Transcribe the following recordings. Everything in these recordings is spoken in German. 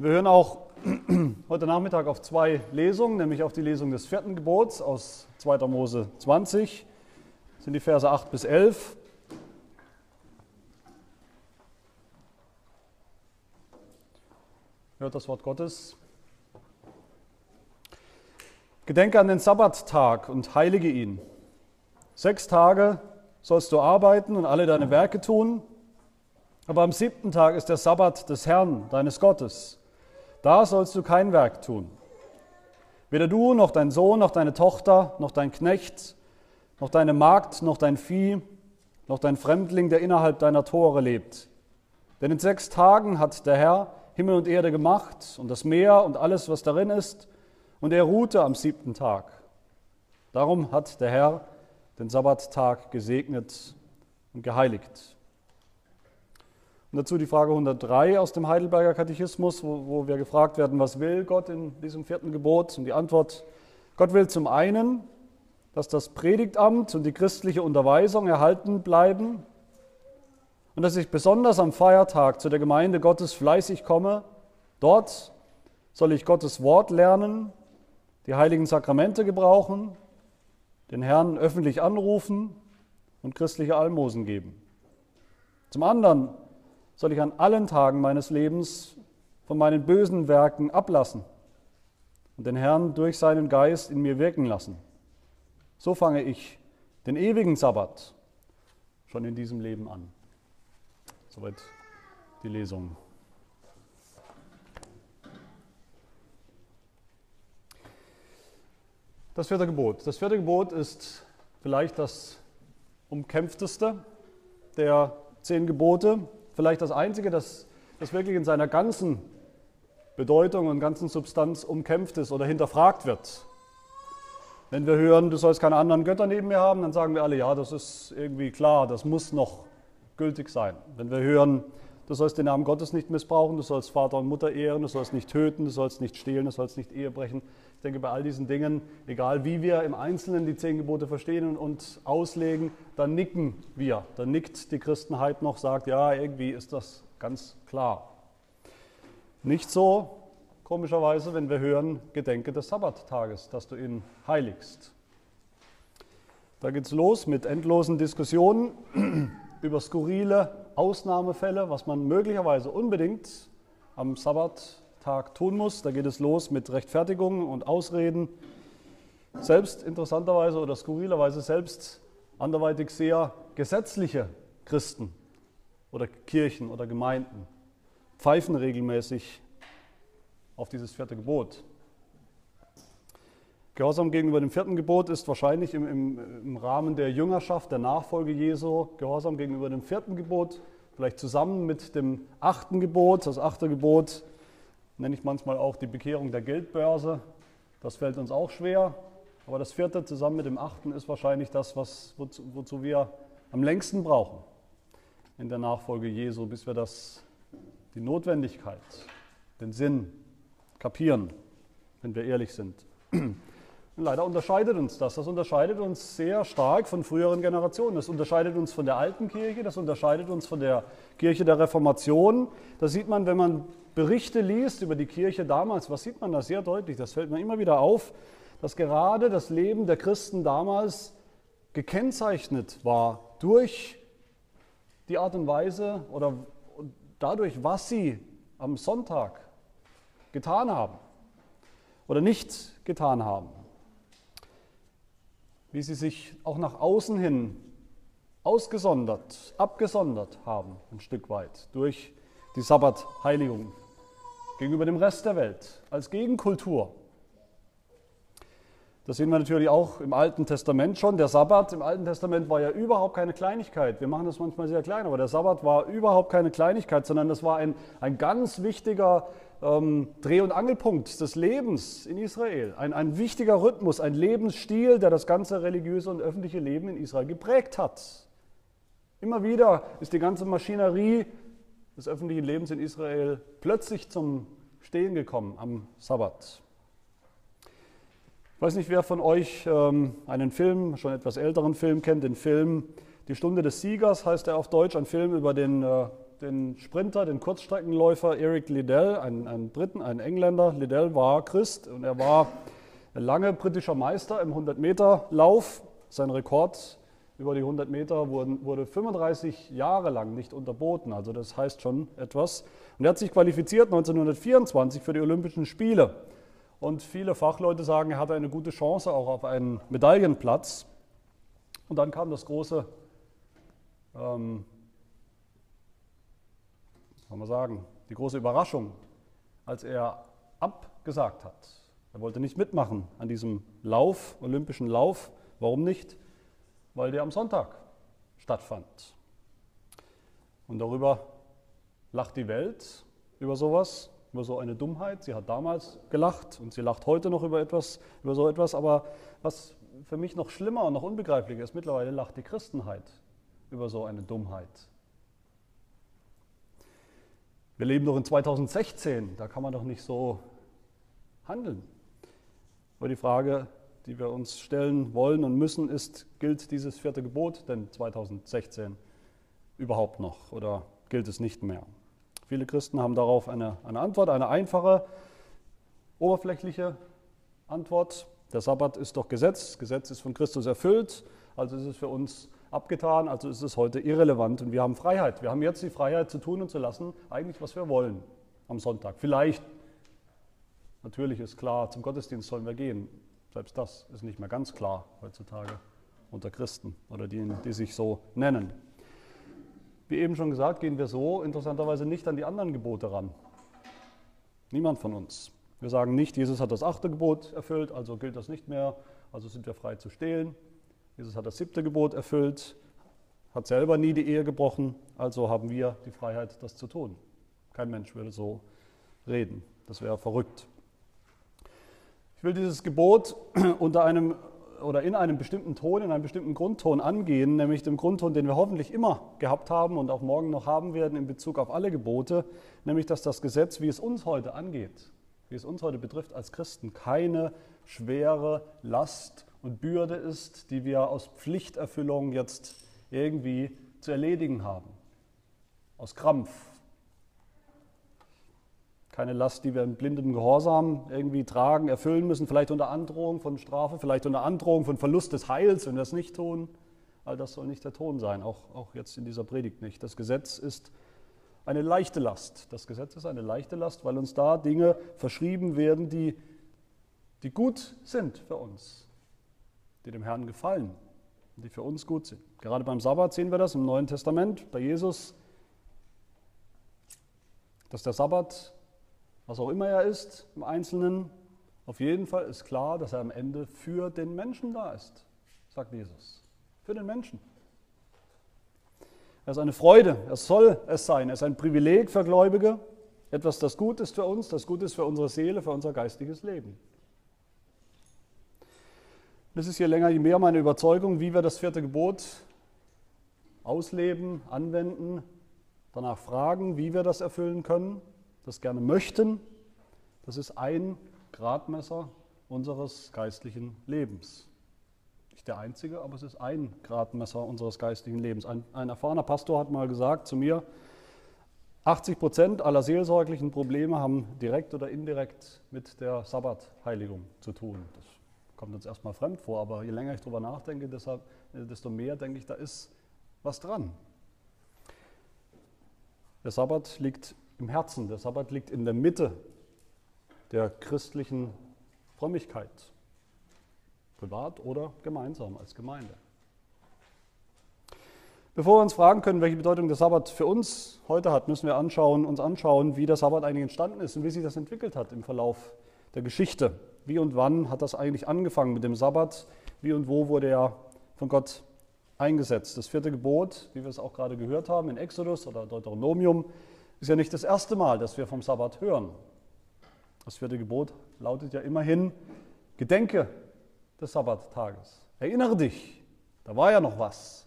Wir hören auch heute Nachmittag auf zwei Lesungen, nämlich auf die Lesung des vierten Gebots aus 2. Mose 20, das sind die Verse 8 bis 11. Hört das Wort Gottes. Gedenke an den Sabbattag und heilige ihn. Sechs Tage sollst du arbeiten und alle deine Werke tun, aber am siebten Tag ist der Sabbat des Herrn, deines Gottes. Da sollst du kein Werk tun. Weder du, noch dein Sohn, noch deine Tochter, noch dein Knecht, noch deine Magd, noch dein Vieh, noch dein Fremdling, der innerhalb deiner Tore lebt. Denn in sechs Tagen hat der Herr Himmel und Erde gemacht und das Meer und alles, was darin ist, und er ruhte am siebten Tag. Darum hat der Herr den Sabbattag gesegnet und geheiligt. Und dazu die Frage 103 aus dem Heidelberger Katechismus, wo, wo, wir gefragt werden, was will Gott in diesem vierten Gebot? Und die Antwort, Gott will zum einen, dass das Predigtamt und die christliche Unterweisung erhalten bleiben und dass ich besonders am Feiertag zu der Gemeinde Gottes fleißig komme. Dort soll ich Gottes Wort lernen, die heiligen Sakramente gebrauchen, den Herrn öffentlich anrufen und christliche Almosen geben. Zum anderen soll ich an allen Tagen meines Lebens von meinen bösen Werken ablassen und den Herrn durch seinen Geist in mir wirken lassen. So fange ich den ewigen Sabbat schon in diesem Leben an. Soweit die Lesung. Das vierte Gebot. Das vierte Gebot ist vielleicht das umkämpfteste der zehn Gebote vielleicht das Einzige, das, das wirklich in seiner ganzen Bedeutung und ganzen Substanz umkämpft ist oder hinterfragt wird. Wenn wir hören, du sollst keine anderen Götter neben mir haben, dann sagen wir alle, ja, das ist irgendwie klar, das muss noch gültig sein. Wenn wir hören, du sollst den Namen Gottes nicht missbrauchen, du sollst Vater und Mutter ehren, du sollst nicht töten, du sollst nicht stehlen, du sollst nicht Ehe brechen, ich denke, bei all diesen Dingen, egal wie wir im Einzelnen die zehn Gebote verstehen und auslegen, dann nicken wir. Dann nickt die Christenheit noch, sagt, ja, irgendwie ist das ganz klar. Nicht so, komischerweise, wenn wir hören, Gedenke des Sabbattages, dass du ihn heiligst. Da geht es los mit endlosen Diskussionen über skurrile Ausnahmefälle, was man möglicherweise unbedingt am Sabbat Tag tun muss. Da geht es los mit Rechtfertigungen und Ausreden. Selbst interessanterweise oder skurrilerweise selbst anderweitig sehr gesetzliche Christen oder Kirchen oder Gemeinden pfeifen regelmäßig auf dieses vierte Gebot. Gehorsam gegenüber dem vierten Gebot ist wahrscheinlich im, im, im, Rahmen der Jüngerschaft, der Nachfolge Jesu, Gehorsam gegenüber dem vierten Gebot, vielleicht zusammen mit dem achten Gebot. Das achte Gebot nenne ich manchmal auch die Bekehrung der Geldbörse. Das fällt uns auch schwer. Aber das vierte zusammen mit dem achten ist wahrscheinlich das, was, wozu, wozu wir am längsten brauchen in der Nachfolge Jesu, bis wir das, die Notwendigkeit, den Sinn kapieren, wenn wir ehrlich sind. Leider unterscheidet uns das. Das unterscheidet uns sehr stark von früheren Generationen. Das unterscheidet uns von der alten Kirche, das unterscheidet uns von der Kirche der Reformation. Das sieht man, wenn man Berichte liest über die Kirche damals, was sieht man da sehr deutlich? Das fällt mir immer wieder auf, dass gerade das Leben der Christen damals gekennzeichnet war durch die Art und Weise oder dadurch, was sie am Sonntag getan haben oder nicht getan haben wie sie sich auch nach außen hin ausgesondert, abgesondert haben, ein Stück weit, durch die Sabbatheiligung gegenüber dem Rest der Welt, als Gegenkultur. Das sehen wir natürlich auch im Alten Testament schon. Der Sabbat im Alten Testament war ja überhaupt keine Kleinigkeit. Wir machen das manchmal sehr klein, aber der Sabbat war überhaupt keine Kleinigkeit, sondern das war ein, ein ganz wichtiger ähm, Dreh- und Angelpunkt des Lebens in Israel. Ein, ein wichtiger Rhythmus, ein Lebensstil, der das ganze religiöse und öffentliche Leben in Israel geprägt hat. Immer wieder ist die ganze Maschinerie des öffentlichen Lebens in Israel plötzlich zum Stehen gekommen am Sabbat. Ich weiß nicht, wer von euch ähm, einen Film, schon etwas älteren Film kennt, den Film Die Stunde des Siegers heißt er auf Deutsch, ein Film über den äh, den Sprinter, den Kurzstreckenläufer Eric Liddell, einen, einen Briten, einen Engländer. Liddell war Christ und er war lange britischer Meister im 100-Meter-Lauf. Sein Rekord über die 100 Meter wurde, wurde 35 Jahre lang nicht unterboten, also das heißt schon etwas. Und er hat sich qualifiziert 1924 für die Olympischen Spiele. Und viele Fachleute sagen, er hatte eine gute Chance auch auf einen Medaillenplatz. Und dann kam das große, ähm, kann man sagen, die große Überraschung, als er abgesagt hat. Er wollte nicht mitmachen an diesem Lauf, olympischen Lauf. Warum nicht? weil der am Sonntag stattfand. Und darüber lacht die Welt, über sowas, über so eine Dummheit. Sie hat damals gelacht und sie lacht heute noch über etwas, über so etwas. Aber was für mich noch schlimmer und noch unbegreiflicher ist, mittlerweile lacht die Christenheit über so eine Dummheit. Wir leben doch in 2016, da kann man doch nicht so handeln. Aber die Frage die wir uns stellen wollen und müssen, ist, gilt dieses vierte Gebot denn 2016 überhaupt noch oder gilt es nicht mehr? Viele Christen haben darauf eine, eine Antwort, eine einfache, oberflächliche Antwort. Der Sabbat ist doch Gesetz, das Gesetz ist von Christus erfüllt, also ist es für uns abgetan, also ist es heute irrelevant und wir haben Freiheit. Wir haben jetzt die Freiheit zu tun und zu lassen, eigentlich was wir wollen am Sonntag. Vielleicht, natürlich ist klar, zum Gottesdienst sollen wir gehen. Selbst das ist nicht mehr ganz klar heutzutage unter Christen oder die, die sich so nennen. Wie eben schon gesagt, gehen wir so interessanterweise nicht an die anderen Gebote ran. Niemand von uns. Wir sagen nicht, Jesus hat das achte Gebot erfüllt, also gilt das nicht mehr, also sind wir frei zu stehlen. Jesus hat das siebte Gebot erfüllt, hat selber nie die Ehe gebrochen, also haben wir die Freiheit, das zu tun. Kein Mensch würde so reden. Das wäre verrückt. Ich will dieses Gebot unter einem oder in einem bestimmten Ton, in einem bestimmten Grundton angehen, nämlich dem Grundton, den wir hoffentlich immer gehabt haben und auch morgen noch haben werden in Bezug auf alle Gebote, nämlich dass das Gesetz, wie es uns heute angeht, wie es uns heute betrifft als Christen, keine schwere Last und Bürde ist, die wir aus Pflichterfüllung jetzt irgendwie zu erledigen haben, aus Krampf, keine Last, die wir in blindem Gehorsam irgendwie tragen, erfüllen müssen, vielleicht unter Androhung von Strafe, vielleicht unter Androhung von Verlust des Heils, wenn wir es nicht tun. All das soll nicht der Ton sein, auch, auch jetzt in dieser Predigt nicht. Das Gesetz ist eine leichte Last. Das Gesetz ist eine leichte Last, weil uns da Dinge verschrieben werden, die, die gut sind für uns, die dem Herrn gefallen, die für uns gut sind. Gerade beim Sabbat sehen wir das im Neuen Testament, bei Jesus, dass der Sabbat was auch immer er ist im Einzelnen, auf jeden Fall ist klar, dass er am Ende für den Menschen da ist, sagt Jesus. Für den Menschen. Er ist eine Freude, er soll es sein, er ist ein Privileg für Gläubige, etwas, das gut ist für uns, das gut ist für unsere Seele, für unser geistiges Leben. Das ist hier länger je mehr meine Überzeugung, wie wir das vierte Gebot ausleben, anwenden, danach fragen, wie wir das erfüllen können das gerne möchten, das ist ein Gradmesser unseres geistlichen Lebens. Nicht der einzige, aber es ist ein Gradmesser unseres geistlichen Lebens. Ein, ein erfahrener Pastor hat mal gesagt zu mir, 80 Prozent aller seelsorglichen Probleme haben direkt oder indirekt mit der Sabbatheiligung zu tun. Das kommt uns erstmal fremd vor, aber je länger ich darüber nachdenke, deshalb, desto mehr denke ich, da ist was dran. Der Sabbat liegt im Herzen. Der Sabbat liegt in der Mitte der christlichen Frömmigkeit, privat oder gemeinsam als Gemeinde. Bevor wir uns fragen können, welche Bedeutung der Sabbat für uns heute hat, müssen wir anschauen, uns anschauen, wie der Sabbat eigentlich entstanden ist und wie sich das entwickelt hat im Verlauf der Geschichte. Wie und wann hat das eigentlich angefangen mit dem Sabbat? Wie und wo wurde er von Gott eingesetzt? Das vierte Gebot, wie wir es auch gerade gehört haben in Exodus oder Deuteronomium, ist ja nicht das erste Mal, dass wir vom Sabbat hören. Das vierte Gebot lautet ja immerhin, gedenke des Sabbattages. Erinnere dich, da war ja noch was.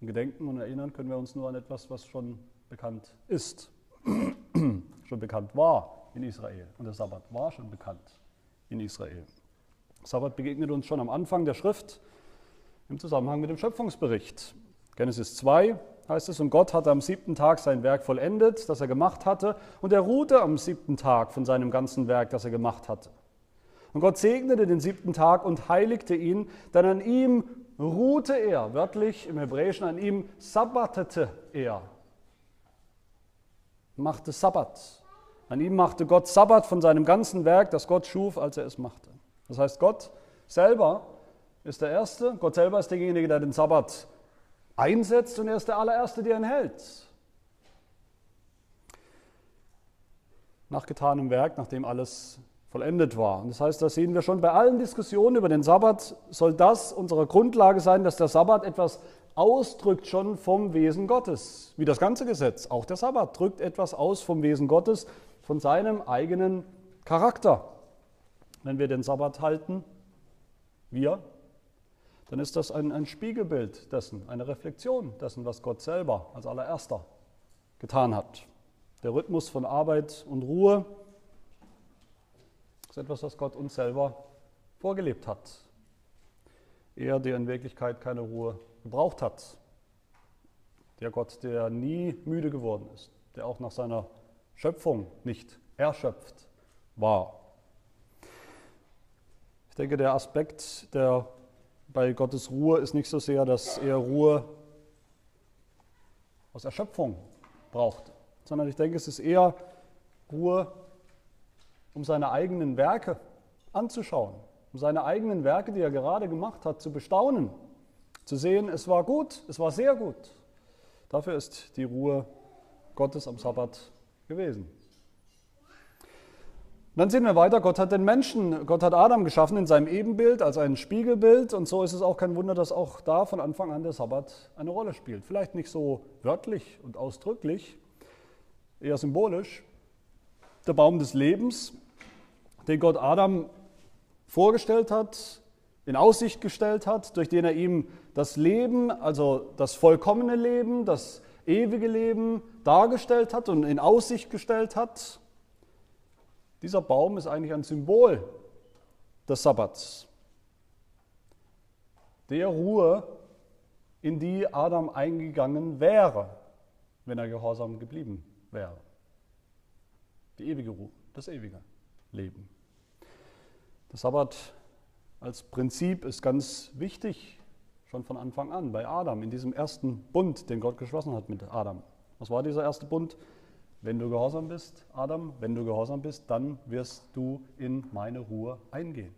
Und gedenken und erinnern können wir uns nur an etwas, was schon bekannt ist, schon bekannt war in Israel. Und der Sabbat war schon bekannt in Israel. Der Sabbat begegnet uns schon am Anfang der Schrift im Zusammenhang mit dem Schöpfungsbericht. Genesis 2, heißt es, und Gott hatte am siebten Tag sein Werk vollendet, das er gemacht hatte, und er ruhte am siebten Tag von seinem ganzen Werk, das er gemacht hatte. Und Gott segnete den siebten Tag und heiligte ihn, denn an ihm ruhte er, wörtlich im Hebräischen, an ihm sabbatete er, machte Sabbat. An ihm machte Gott Sabbat von seinem ganzen Werk, das Gott schuf, als er es machte. Das heißt, Gott selber ist der Erste, Gott selber ist derjenige, der den Sabbat einsetzt und er ist der allererste, der ihn hält. Nach getanem Werk, nachdem alles vollendet war. Und das heißt, da sehen wir schon bei allen Diskussionen über den Sabbat, soll das unsere Grundlage sein, dass der Sabbat etwas ausdrückt schon vom Wesen Gottes. Wie das ganze Gesetz, auch der Sabbat drückt etwas aus vom Wesen Gottes, von seinem eigenen Charakter. Wenn wir den Sabbat halten, wir, dann ist das ein, ein Spiegelbild dessen, eine Reflexion dessen, was Gott selber als allererster getan hat. Der Rhythmus von Arbeit und Ruhe ist etwas, was Gott uns selber vorgelebt hat. Er, der in Wirklichkeit keine Ruhe gebraucht hat. Der Gott, der nie müde geworden ist, der auch nach seiner Schöpfung nicht erschöpft war. Ich denke, der Aspekt der bei Gottes Ruhe ist nicht so sehr, dass er Ruhe aus Erschöpfung braucht, sondern ich denke, es ist eher Ruhe, um seine eigenen Werke anzuschauen, um seine eigenen Werke, die er gerade gemacht hat, zu bestaunen, zu sehen, es war gut, es war sehr gut. Dafür ist die Ruhe Gottes am Sabbat gewesen. Dann sehen wir weiter, Gott hat den Menschen, Gott hat Adam geschaffen in seinem Ebenbild, als ein Spiegelbild. Und so ist es auch kein Wunder, dass auch da von Anfang an der Sabbat eine Rolle spielt. Vielleicht nicht so wörtlich und ausdrücklich, eher symbolisch. Der Baum des Lebens, den Gott Adam vorgestellt hat, in Aussicht gestellt hat, durch den er ihm das Leben, also das vollkommene Leben, das ewige Leben dargestellt hat und in Aussicht gestellt hat. Dieser Baum ist eigentlich ein Symbol des Sabbats, der Ruhe, in die Adam eingegangen wäre, wenn er gehorsam geblieben wäre. Die ewige Ruhe, das ewige Leben. Der Sabbat als Prinzip ist ganz wichtig schon von Anfang an bei Adam, in diesem ersten Bund, den Gott geschlossen hat mit Adam. Was war dieser erste Bund? Wenn du gehorsam bist, Adam, wenn du gehorsam bist, dann wirst du in meine Ruhe eingehen.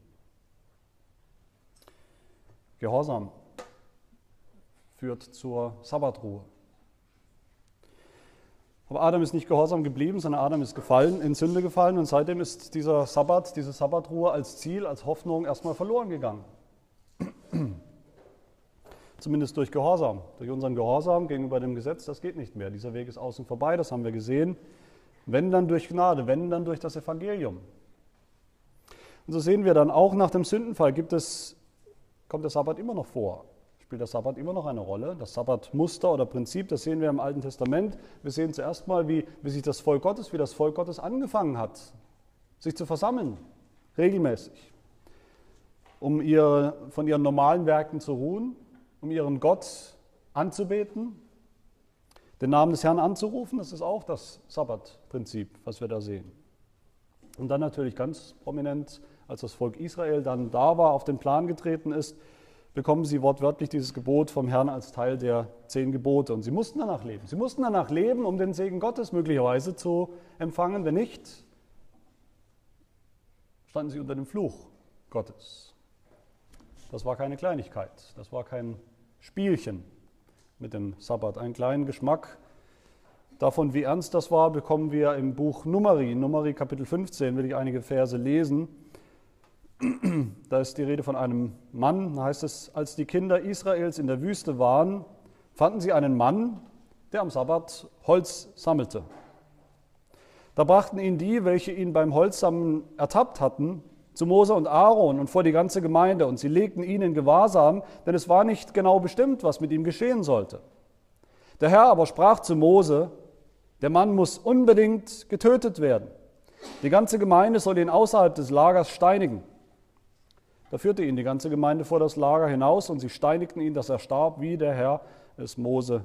Gehorsam führt zur Sabbatruhe. Aber Adam ist nicht gehorsam geblieben, sondern Adam ist gefallen, in Sünde gefallen und seitdem ist dieser Sabbat, diese Sabbatruhe als Ziel, als Hoffnung erstmal verloren gegangen zumindest durch Gehorsam. Durch unseren Gehorsam gegenüber dem Gesetz, das geht nicht mehr. Dieser Weg ist außen vorbei, das haben wir gesehen. Wenn dann durch Gnade, wenn dann durch das Evangelium. Und so sehen wir dann auch nach dem Sündenfall gibt es, kommt der Sabbat immer noch vor. Spielt der Sabbat immer noch eine Rolle? Das Sabbatmuster oder Prinzip, das sehen wir im Alten Testament. Wir sehen zuerst mal, wie, wie sich das Volk Gottes, wie das Volk Gottes angefangen hat, sich zu versammeln, regelmäßig, um ihr, von ihren normalen Werken zu ruhen um ihren Gott anzubeten, den Namen des Herrn anzurufen. Das ist auch das Sabbatprinzip, was wir da sehen. Und dann natürlich ganz prominent, als das Volk Israel dann da war, auf den Plan getreten ist, bekommen sie wortwörtlich dieses Gebot vom Herrn als Teil der zehn Gebote. Und sie mussten danach leben. Sie mussten danach leben, um den Segen Gottes möglicherweise zu empfangen. Wenn nicht, standen sie unter dem Fluch Gottes. Das war keine Kleinigkeit, das war kein Spielchen mit dem Sabbat. Einen kleinen Geschmack davon, wie ernst das war, bekommen wir im Buch Numeri. Numeri Kapitel 15 will ich einige Verse lesen. Da ist die Rede von einem Mann, da heißt es, als die Kinder Israels in der Wüste waren, fanden sie einen Mann, der am Sabbat Holz sammelte. Da brachten ihn die, welche ihn beim Holzsammeln ertappt hatten, zu Mose und Aaron und vor die ganze Gemeinde und sie legten ihn in Gewahrsam, denn es war nicht genau bestimmt, was mit ihm geschehen sollte. Der Herr aber sprach zu Mose, der Mann muss unbedingt getötet werden. Die ganze Gemeinde soll ihn außerhalb des Lagers steinigen. Da führte ihn die ganze Gemeinde vor das Lager hinaus und sie steinigten ihn, dass er starb, wie der Herr es Mose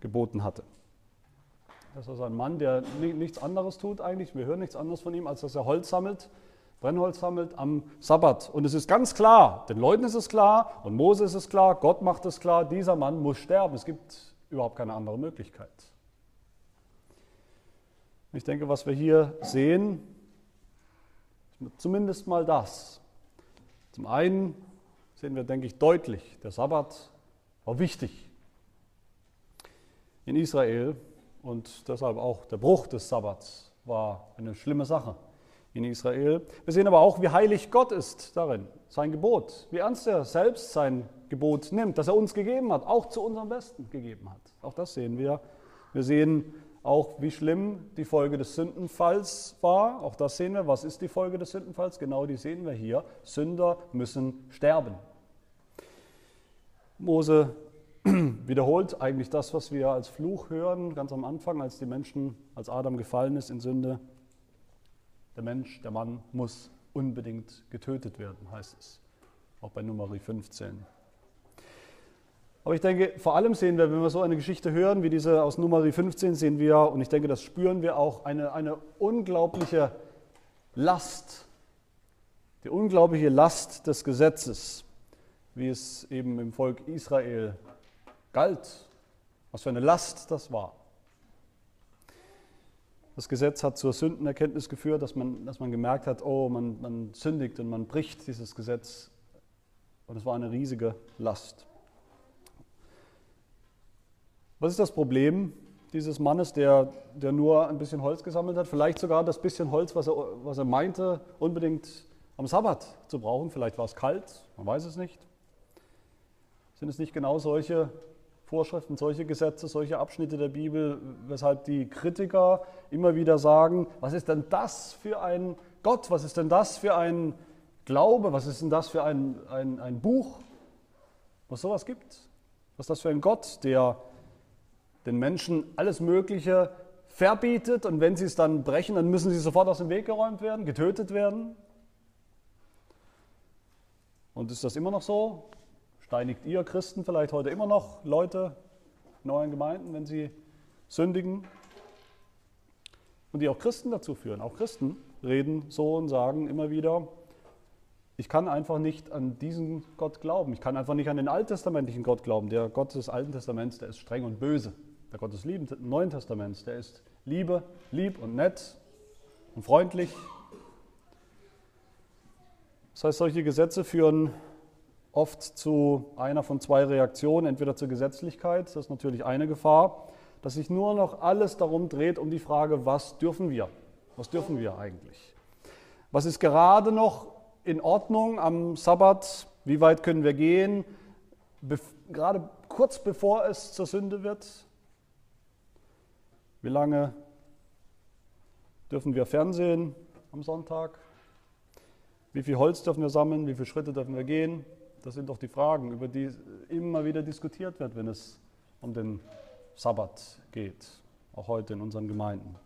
geboten hatte. Das ist ein Mann, der nichts anderes tut eigentlich. Wir hören nichts anderes von ihm, als dass er Holz sammelt, Brennholz sammelt am Sabbat. Und es ist ganz klar, den Leuten ist es klar und Mose ist es klar, Gott macht es klar, dieser Mann muss sterben. Es gibt überhaupt keine andere Möglichkeit. Ich denke, was wir hier sehen, zumindest mal das. Zum einen sehen wir, denke ich, deutlich, der Sabbat war wichtig in Israel und deshalb auch der Bruch des Sabbats war eine schlimme Sache in Israel. Wir sehen aber auch, wie heilig Gott ist darin, sein Gebot, wie ernst er selbst sein Gebot nimmt, das er uns gegeben hat, auch zu unserem Besten gegeben hat. Auch das sehen wir. Wir sehen auch, wie schlimm die Folge des Sündenfalls war. Auch das sehen wir. Was ist die Folge des Sündenfalls? Genau die sehen wir hier. Sünder müssen sterben. Mose wiederholt eigentlich das, was wir als Fluch hören, ganz am Anfang, als die Menschen, als Adam gefallen ist in Sünde. Der Mensch, der Mann muss unbedingt getötet werden, heißt es. Auch bei Nummer 15. Aber ich denke, vor allem sehen wir, wenn wir so eine Geschichte hören, wie diese aus Nummer 15, sehen wir, und ich denke, das spüren wir auch, eine, eine unglaubliche Last, die unglaubliche Last des Gesetzes, wie es eben im Volk Israel galt, was für eine Last das war. Das Gesetz hat zur Sündenerkenntnis geführt, dass man, dass man gemerkt hat, oh, man, man sündigt und man bricht dieses Gesetz. Und es war eine riesige Last. Was ist das Problem dieses Mannes, der, der nur ein bisschen Holz gesammelt hat? Vielleicht sogar das bisschen Holz, was er, was er meinte, unbedingt am Sabbat zu brauchen. Vielleicht war es kalt, man weiß es nicht. Sind es nicht genau solche Vorschriften, solche Gesetze, solche Abschnitte der Bibel, weshalb die Kritiker immer wieder sagen, was ist denn das für ein Gott, was ist denn das für ein Glaube, was ist denn das für ein, ein, ein Buch, was sowas gibt? Was ist das für ein Gott, der den Menschen alles Mögliche verbietet und wenn sie es dann brechen, dann müssen sie sofort aus dem Weg geräumt werden, getötet werden? Und ist das immer noch so? Steinigt ihr Christen vielleicht heute immer noch Leute in euren Gemeinden, wenn sie sündigen? Und die auch Christen dazu führen. Auch Christen reden so und sagen immer wieder, ich kann einfach nicht an diesen Gott glauben. Ich kann einfach nicht an den alttestamentlichen Gott glauben. Der Gott des Alten Testaments, der ist streng und böse. Der Gott des Neuen Testaments, der ist Liebe, lieb und nett und freundlich. Das heißt, solche Gesetze führen oft zu einer von zwei Reaktionen, entweder zur Gesetzlichkeit, das ist natürlich eine Gefahr, dass sich nur noch alles darum dreht, um die Frage, was dürfen wir? Was dürfen wir eigentlich? Was ist gerade noch in Ordnung am Sabbat? Wie weit können wir gehen? gerade kurz bevor es zur Sünde wird? Wie lange dürfen wir Fernsehen am Sonntag? Wie viel Holz dürfen wir sammeln? Wie viele Schritte dürfen wir gehen? Das sind doch die Fragen, über die immer wieder diskutiert wird, wenn es um den Sabbat geht, auch heute in unseren Gemeinden.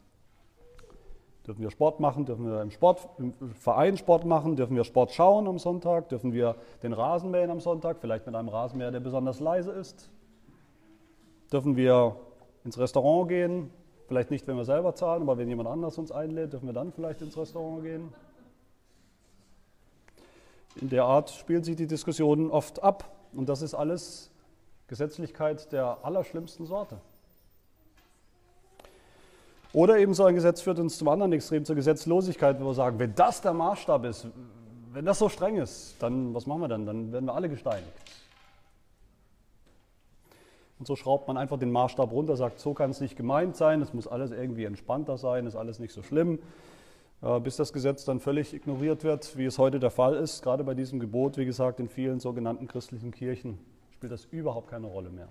Dürfen wir Sport machen? Dürfen wir im, Sport, im Verein Sport machen? Dürfen wir Sport schauen am Sonntag? Dürfen wir den Rasen mähen am Sonntag? Vielleicht mit einem Rasenmäher, der besonders leise ist? Dürfen wir ins Restaurant gehen? Vielleicht nicht, wenn wir selber zahlen, aber wenn jemand anders uns einlädt, dürfen wir dann vielleicht ins Restaurant gehen? In der Art spielen sich die Diskussionen oft ab. Und das ist alles Gesetzlichkeit der allerschlimmsten Sorte. Oder eben so ein Gesetz führt uns zum anderen Extrem, zur Gesetzlosigkeit, wo wir sagen, wenn das der Maßstab ist, wenn das so streng ist, dann was machen wir dann? Dann werden wir alle gesteinigt. Und so schraubt man einfach den Maßstab runter, sagt, so kann es nicht gemeint sein, es muss alles irgendwie entspannter sein, ist alles nicht so schlimm. Äh, bis das Gesetz dann völlig ignoriert wird, wie es heute der Fall ist. Gerade bei diesem Gebot, wie gesagt, in vielen sogenannten christlichen Kirchen spielt das überhaupt keine Rolle mehr.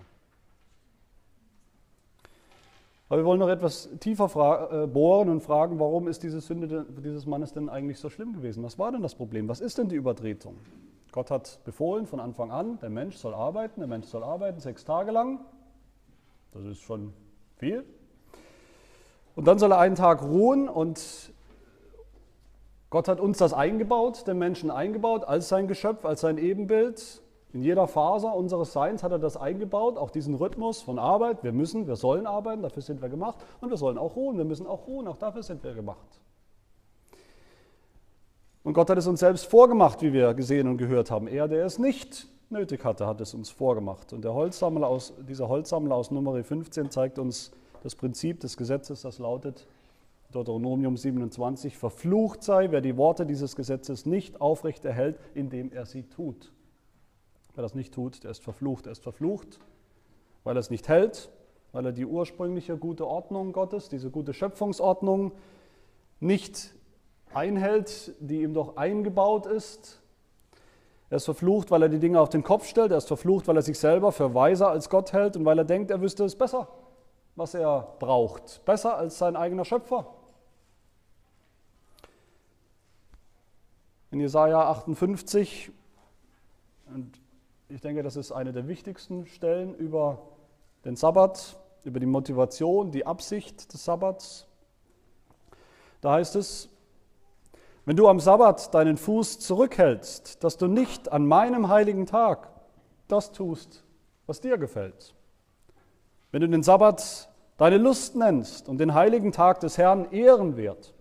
Aber wir wollen noch etwas tiefer äh, bohren und fragen, warum ist diese Sünde dieses Mannes denn eigentlich so schlimm gewesen? Was war denn das Problem? Was ist denn die Übertretung? Gott hat befohlen von Anfang an, der Mensch soll arbeiten, der Mensch soll arbeiten sechs Tage lang. Das ist schon viel. Und dann soll er einen Tag ruhen und Gott hat uns das eingebaut, den Menschen eingebaut, als sein Geschöpf, als sein Ebenbild. In jeder Faser unseres Seins hat er das eingebaut, auch diesen Rhythmus von Arbeit. Wir müssen, wir sollen arbeiten, dafür sind wir gemacht. Und wir sollen auch ruhen, wir müssen auch ruhen, auch dafür sind wir gemacht. Und Gott hat es uns selbst vorgemacht, wie wir gesehen und gehört haben. Er, der es nicht nötig hatte, hat es uns vorgemacht. Und der Holzsammler aus, dieser Holzsammler aus Nummer 15 zeigt uns das Prinzip des Gesetzes, das lautet Deuteronomium 27, verflucht sei, wer die Worte dieses Gesetzes nicht aufrecht erhält, indem er sie tut. Wer das nicht tut, der ist verflucht. Er ist verflucht, weil er es nicht hält, weil er die ursprüngliche gute Ordnung Gottes, diese gute Schöpfungsordnung nicht einhält, die ihm doch eingebaut ist. Er ist verflucht, weil er die Dinge auf den Kopf stellt. Er ist verflucht, weil er sich selber für weiser als Gott hält und weil er denkt, er wüsste es besser, was er braucht. Besser als sein eigener Schöpfer. In Jesaja 58, und ich denke, das ist eine der wichtigsten Stellen über den Sabbat, über die Motivation, die Absicht des Sabbats. Da heißt es, wenn du am Sabbat deinen Fuß zurückhältst, dass du nicht an meinem heiligen Tag das tust, was dir gefällt. Wenn du den Sabbat deine Lust nennst und den heiligen Tag des Herrn ehrenwert,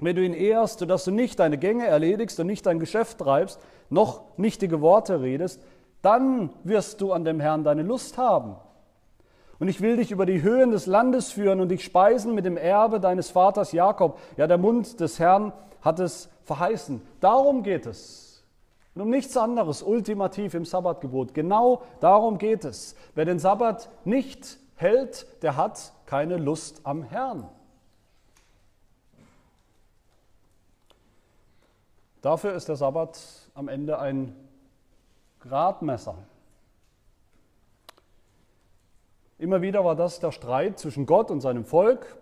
wenn du ihn ehrst, sodass du nicht deine Gänge erledigst und nicht dein Geschäft treibst, noch nichtige Worte redest, dann wirst du an dem Herrn deine Lust haben. Und ich will dich über die Höhen des Landes führen und dich speisen mit dem Erbe deines Vaters Jakob. Ja, der Mund des Herrn hat es verheißen. Darum geht es. Und um nichts anderes, ultimativ im Sabbatgebot. Genau darum geht es. Wer den Sabbat nicht hält, der hat keine Lust am Herrn. Dafür ist der Sabbat am Ende ein Gradmesser. Immer wieder war das der Streit zwischen Gott und seinem Volk,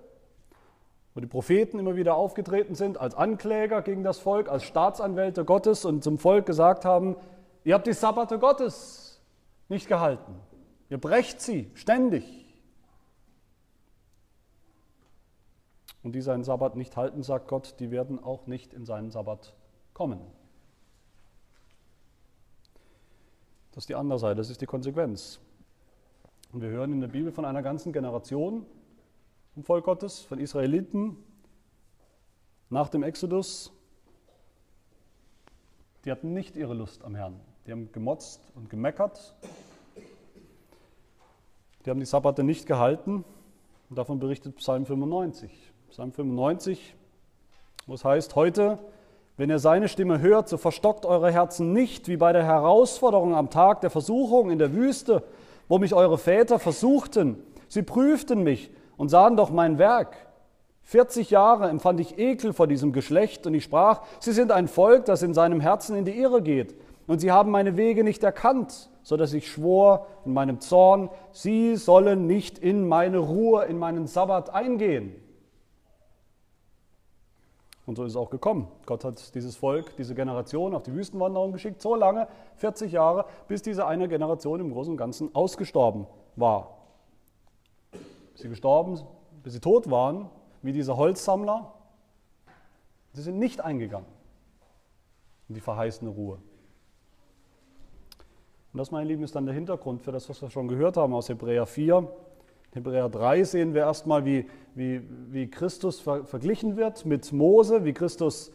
wo die Propheten immer wieder aufgetreten sind als Ankläger gegen das Volk, als Staatsanwälte Gottes und zum Volk gesagt haben, ihr habt die Sabbate Gottes nicht gehalten. Ihr brecht sie ständig. Und die seinen Sabbat nicht halten, sagt Gott, die werden auch nicht in seinen Sabbat kommen. Das ist die andere Seite, das ist die Konsequenz. Und wir hören in der Bibel von einer ganzen Generation im Volk Gottes, von Israeliten nach dem Exodus. Die hatten nicht ihre Lust am Herrn. Die haben gemotzt und gemeckert. Die haben die Sabbate nicht gehalten. Und davon berichtet Psalm 95. Psalm 95, wo es heißt, heute wenn ihr seine Stimme hört, so verstockt eure Herzen nicht wie bei der Herausforderung am Tag der Versuchung in der Wüste, wo mich eure Väter versuchten. Sie prüften mich und sahen doch mein Werk. 40 Jahre empfand ich Ekel vor diesem Geschlecht und ich sprach, sie sind ein Volk, das in seinem Herzen in die Irre geht. Und sie haben meine Wege nicht erkannt, so dass ich schwor in meinem Zorn, sie sollen nicht in meine Ruhe, in meinen Sabbat eingehen. Und so ist es auch gekommen. Gott hat dieses Volk, diese Generation auf die Wüstenwanderung geschickt, so lange, 40 Jahre, bis diese eine Generation im Großen und Ganzen ausgestorben war. Sie gestorben, bis sie tot waren, wie diese Holzsammler. Sie sind nicht eingegangen in die verheißene Ruhe. Und das, meine Lieben, ist dann der Hintergrund für das, was wir schon gehört haben aus Hebräer 4. Hebräer 3 sehen wir erstmal, wie, wie, wie Christus ver verglichen wird mit Mose, wie Christus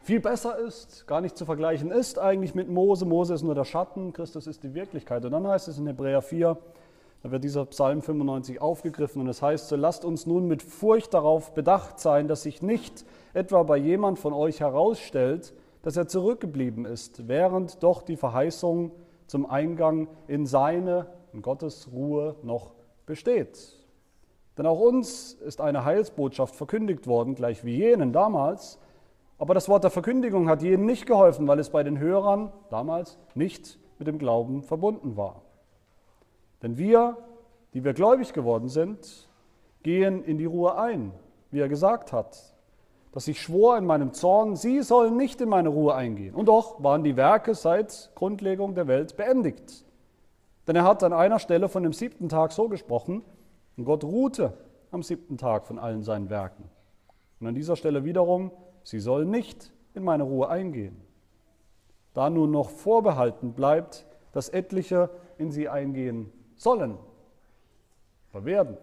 viel besser ist, gar nicht zu vergleichen ist eigentlich mit Mose. Mose ist nur der Schatten, Christus ist die Wirklichkeit. Und dann heißt es in Hebräer 4, da wird dieser Psalm 95 aufgegriffen und es heißt so, lasst uns nun mit Furcht darauf bedacht sein, dass sich nicht etwa bei jemand von euch herausstellt, dass er zurückgeblieben ist, während doch die Verheißung zum Eingang in seine, in Gottes Ruhe noch besteht. Denn auch uns ist eine Heilsbotschaft verkündigt worden, gleich wie jenen damals. Aber das Wort der Verkündigung hat jenen nicht geholfen, weil es bei den Hörern damals nicht mit dem Glauben verbunden war. Denn wir, die wir gläubig geworden sind, gehen in die Ruhe ein, wie er gesagt hat, dass ich schwor in meinem Zorn, sie sollen nicht in meine Ruhe eingehen. Und doch waren die Werke seit Grundlegung der Welt beendigt. Denn er hat an einer Stelle von dem siebten Tag so gesprochen, und Gott ruhte am siebten Tag von allen seinen Werken. Und an dieser Stelle wiederum, sie sollen nicht in meine Ruhe eingehen. Da nun noch vorbehalten bleibt dass etliche in sie eingehen sollen oder werden.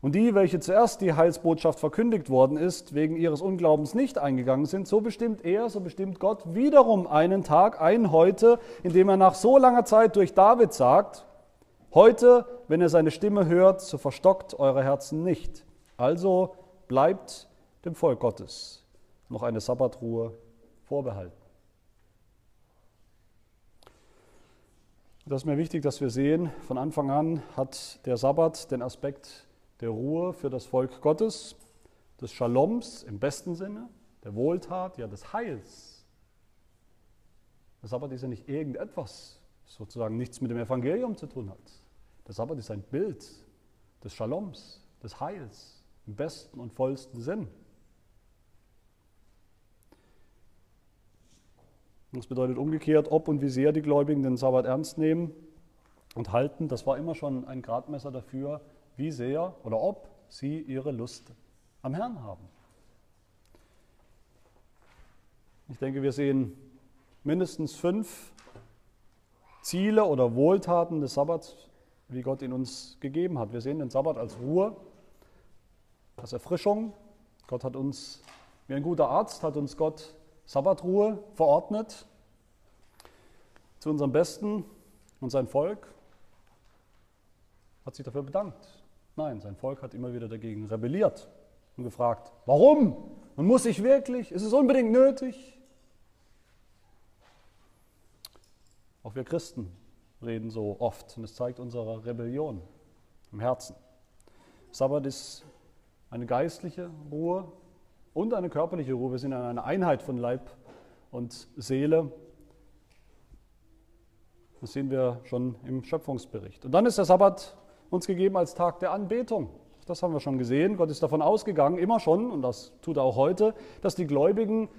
Und die, welche zuerst die Heilsbotschaft verkündigt worden ist, wegen ihres Unglaubens nicht eingegangen sind, so bestimmt er, so bestimmt Gott wiederum einen Tag, ein heute, indem er nach so langer Zeit durch David sagt, heute, wenn ihr seine Stimme hört, so verstockt eure Herzen nicht. Also bleibt dem Volk Gottes noch eine Sabbatruhe vorbehalten. Das ist mir wichtig, dass wir sehen, von Anfang an hat der Sabbat den Aspekt der Ruhe für das Volk Gottes, des Shaloms im besten Sinne, der Wohltat, ja des Heils. Der Sabbat ist ja nicht irgendetwas, sozusagen nichts mit dem Evangelium zu tun hat. Der Sabbat ist ein Bild des Shaloms, des Heils im besten und vollsten Sinn. Das bedeutet umgekehrt, ob und wie sehr die Gläubigen den Sabbat ernst nehmen und halten, das war immer schon ein Gradmesser dafür, wie sehr oder ob sie ihre Lust am Herrn haben. Ich denke, wir sehen mindestens fünf Ziele oder Wohltaten des Sabbats, wie Gott ihn uns gegeben hat. Wir sehen den Sabbat als Ruhe, als Erfrischung. Gott hat uns, wie ein guter Arzt, hat uns Gott Sabbatruhe verordnet zu unserem Besten und sein Volk hat sich dafür bedankt. Nein, sein Volk hat immer wieder dagegen rebelliert und gefragt, warum? Und muss ich wirklich? Ist es unbedingt nötig? Auch wir Christen reden so oft und es zeigt unsere Rebellion im Herzen. Sabbat ist eine geistliche Ruhe, und eine körperliche Ruhe. Wir sind eine Einheit von Leib und Seele. Das sehen wir schon im Schöpfungsbericht. Und dann ist der Sabbat uns gegeben als Tag der Anbetung. Das haben wir schon gesehen. Gott ist davon ausgegangen, immer schon, und das tut er auch heute, dass die Gläubigen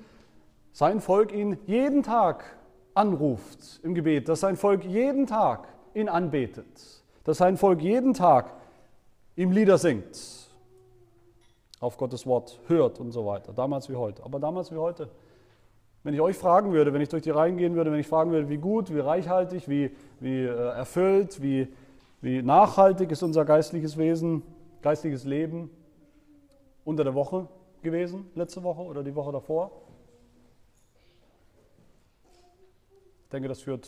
sein Volk ihn jeden Tag anruft im Gebet, dass sein Volk jeden Tag ihn anbetet, dass sein Volk jeden Tag ihm Lieder singt auf Gottes Wort hört und so weiter. Damals wie heute. Aber damals wie heute. Wenn ich euch fragen würde, wenn ich durch die Reihen gehen würde, wenn ich fragen würde, wie gut, wie reichhaltig, wie, wie äh, erfüllt, wie, wie nachhaltig ist unser geistliches Wesen, geistliches Leben unter der Woche gewesen, letzte Woche oder die Woche davor. Ich denke, das führt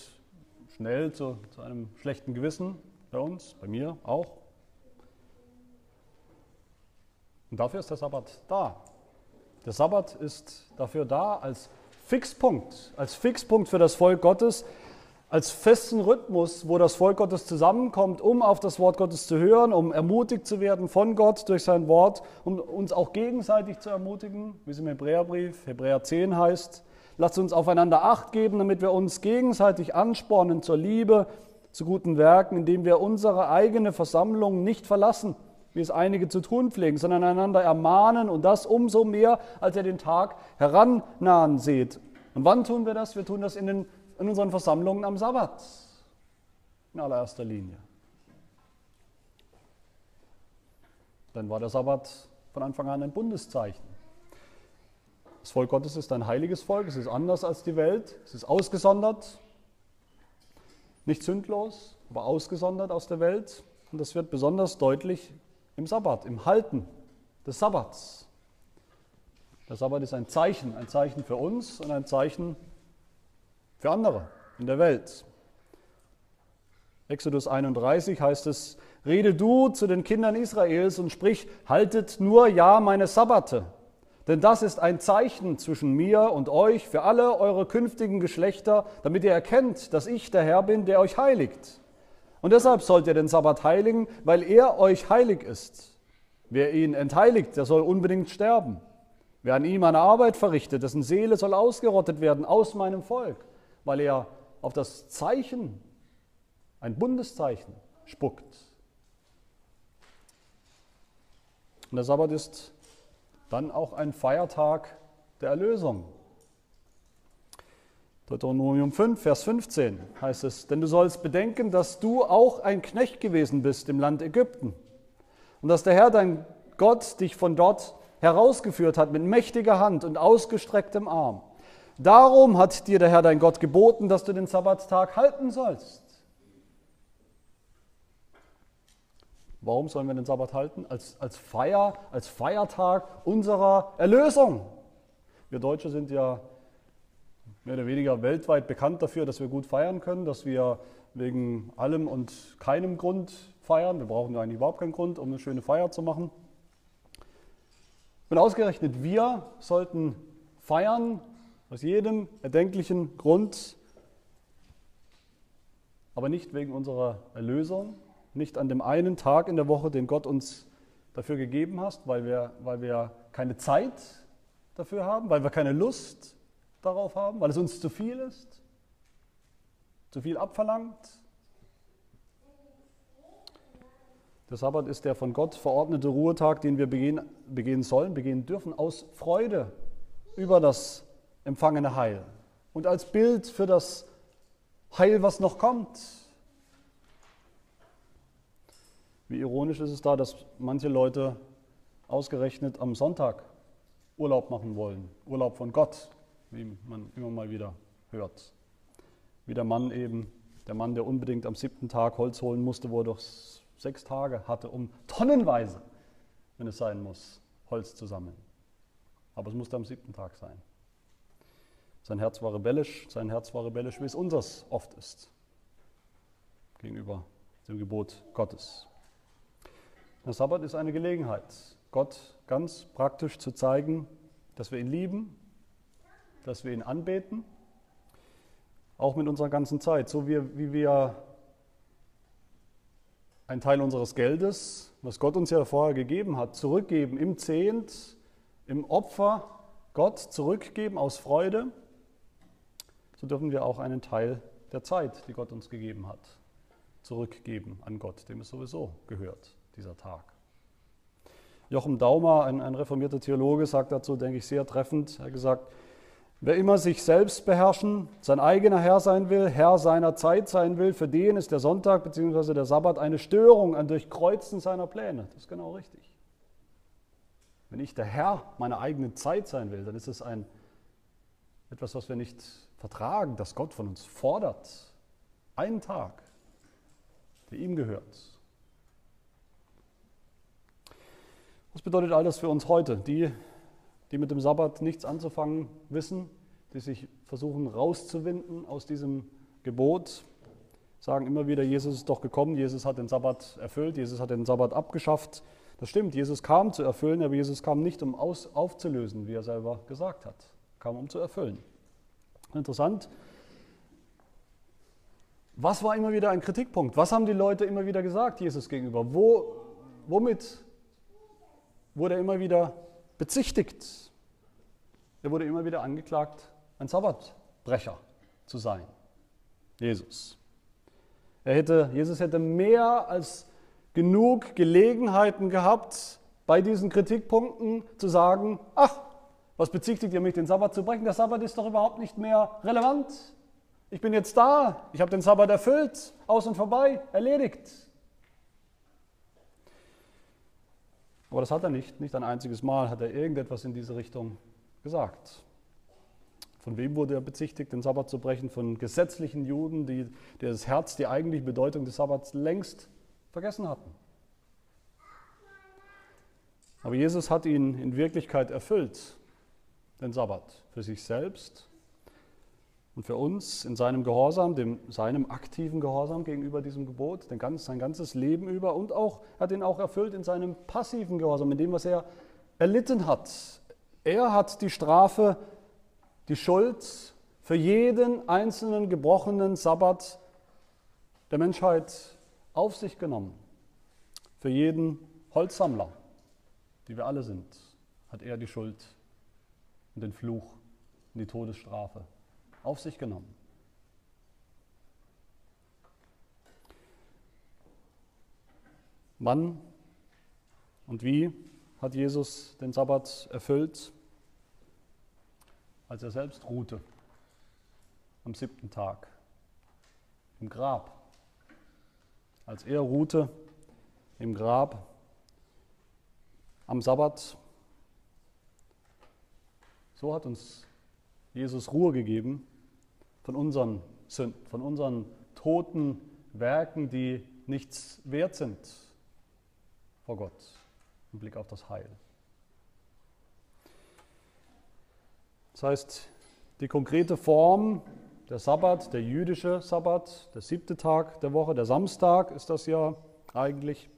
schnell zu, zu einem schlechten Gewissen bei uns, bei mir auch. Und dafür ist der Sabbat da. Der Sabbat ist dafür da als Fixpunkt, als Fixpunkt für das Volk Gottes, als festen Rhythmus, wo das Volk Gottes zusammenkommt, um auf das Wort Gottes zu hören, um ermutigt zu werden von Gott durch sein Wort, um uns auch gegenseitig zu ermutigen, wie es im Hebräerbrief, Hebräer 10 heißt. Lasst uns aufeinander Acht geben, damit wir uns gegenseitig anspornen zur Liebe, zu guten Werken, indem wir unsere eigene Versammlung nicht verlassen wie es einige zu tun pflegen, sondern einander ermahnen und das umso mehr, als ihr den Tag herannahen seht. Und wann tun wir das? Wir tun das in, den, in unseren Versammlungen am Sabbat, in allererster Linie. Dann war der Sabbat von Anfang an ein Bundeszeichen. Das Volk Gottes ist ein heiliges Volk, es ist anders als die Welt, es ist ausgesondert, nicht sündlos, aber ausgesondert aus der Welt. Und das wird besonders deutlich im Sabbat, im Halten des Sabbats. Der Sabbat ist ein Zeichen, ein Zeichen für uns und ein Zeichen für andere in der Welt. Exodus 31 heißt es, rede du zu den Kindern Israels und sprich, haltet nur ja meine Sabbate, denn das ist ein Zeichen zwischen mir und euch für alle eure künftigen Geschlechter, damit ihr erkennt, dass ich der Herr bin, der euch heiligt. Und deshalb sollt ihr den Sabbat heiligen, weil er euch heilig ist. Wer ihn entheiligt, der soll unbedingt sterben. Wer an ihm eine Arbeit verrichtet, dessen Seele soll ausgerottet werden aus meinem Volk, weil er auf das Zeichen, ein Bundeszeichen, spuckt. Und der Sabbat ist dann auch ein Feiertag der Erlösung. Deuteronomium 5, Vers 15 heißt es, denn du sollst bedenken, dass du auch ein Knecht gewesen bist im Land Ägypten und dass der Herr dein Gott dich von dort herausgeführt hat mit mächtiger Hand und ausgestrecktem Arm. Darum hat dir der Herr dein Gott geboten, dass du den Sabbattag halten sollst. Warum sollen wir den Sabbat halten? Als, als Feier, als Feiertag unserer Erlösung. Wir Deutsche sind ja mehr oder weniger weltweit bekannt dafür, dass wir gut feiern können, dass wir wegen allem und keinem Grund feiern. Wir brauchen eigentlich überhaupt keinen Grund, um eine schöne Feier zu machen. Und ausgerechnet wir sollten feiern aus jedem erdenklichen Grund, aber nicht wegen unserer Erlösung, nicht an dem einen Tag in der Woche, den Gott uns dafür gegeben hat, weil wir, weil wir keine Zeit dafür haben, weil wir keine Lust darauf haben, weil es uns zu viel ist, zu viel abverlangt. Der Sabbat ist der von Gott verordnete Ruhetag, den wir begehen, begehen sollen, begehen dürfen, aus Freude über das empfangene Heil und als Bild für das Heil, was noch kommt. Wie ironisch ist es da, dass manche Leute ausgerechnet am Sonntag Urlaub machen wollen, Urlaub von Gott, wie man immer mal wieder hört. Wie der Mann eben, der Mann, der unbedingt am siebten Tag Holz holen musste, wo er doch sechs Tage hatte, um tonnenweise, wenn es sein muss, Holz zu sammeln. Aber es musste am siebten Tag sein. Sein Herz war rebellisch, sein Herz war rebellisch, wie es unseres oft ist, gegenüber dem Gebot Gottes. Der Sabbat ist eine Gelegenheit, Gott ganz praktisch zu zeigen, dass wir ihn lieben, dass wir ihn anbeten, auch mit unserer ganzen Zeit, so wie, wie wir einen Teil unseres Geldes, was Gott uns ja vorher gegeben hat, zurückgeben im Zehnt, im Opfer Gott zurückgeben aus Freude so dürfen wir auch einen Teil der Zeit, die Gott uns gegeben hat, zurückgeben an Gott, dem es sowieso gehört, dieser Tag. Joachim Daumer, ein, ein reformierter Theologe, sagt dazu, denke ich, sehr treffend. Er hat gesagt, wer immer sich selbst beherrschen, sein eigener Herr sein will, Herr seiner Zeit sein will, für den ist der Sonntag bzw. der Sabbat eine Störung, ein Durchkreuzen seiner Pläne. Das ist genau richtig. Wenn ich der Herr meiner eigenen Zeit sein will, dann ist es ein, etwas, was wir nicht vertragen, dass Gott von uns fordert. Einen Tag, der ihm gehört. Was bedeutet all das für uns heute? Die, die mit dem Sabbat nichts anzufangen wissen, die sich versuchen rauszuwinden aus diesem Gebot, sagen immer wieder, Jesus ist doch gekommen, Jesus hat den Sabbat erfüllt, Jesus hat den Sabbat abgeschafft. Das stimmt, Jesus kam zu erfüllen, aber Jesus kam nicht, um aus, aufzulösen, wie er selber gesagt hat, kam um zu erfüllen. Interessant. Was war immer wieder ein Kritikpunkt? Was haben die Leute immer wieder gesagt Jesus gegenüber? Wo, womit wurde er immer wieder bezichtigt? Er wurde immer wieder angeklagt, ein Sabbatbrecher zu sein. Jesus. Er hätte, Jesus hätte mehr als genug Gelegenheiten gehabt, bei diesen Kritikpunkten zu sagen, ach, was bezichtigt ihr mich, den Sabbat zu brechen? Der Sabbat ist doch überhaupt nicht mehr relevant. Ich bin jetzt da, ich habe den Sabbat erfüllt, aus und vorbei, erledigt. Aber das hat er nicht, nicht ein einziges Mal hat er irgendetwas in diese Richtung gesagt. Von wem wurde er bezichtigt, den Sabbat zu brechen? Von gesetzlichen Juden, die, das Herz, die eigentliche Bedeutung des Sabbats längst vergessen hatten. Aber Jesus hat ihn in Wirklichkeit erfüllt den Sabbat für sich selbst und für uns in seinem Gehorsam, dem, seinem aktiven Gehorsam gegenüber diesem Gebot, ganz, sein ganzes Leben über und auch hat ihn auch erfüllt in seinem passiven Gehorsam, in dem, was er erlitten hat. Er hat die Strafe, die Schuld für jeden einzelnen gebrochenen Sabbat der Menschheit auf sich genommen. Für jeden Holzsammler, die wir alle sind, hat er die Schuld und den Fluch und die Todesstrafe auf sich genommen. Wann und wie hat Jesus den Sabbat erfüllt? Als er selbst ruhte am siebten Tag im Grab. Als er ruhte im Grab am Sabbat so hat uns Jesus Ruhe gegeben von unseren Sünden, von unseren toten Werken, die nichts wert sind vor Gott im Blick auf das Heil. Das heißt, die konkrete Form, der Sabbat, der jüdische Sabbat, der siebte Tag der Woche, der Samstag ist das ja eigentlich.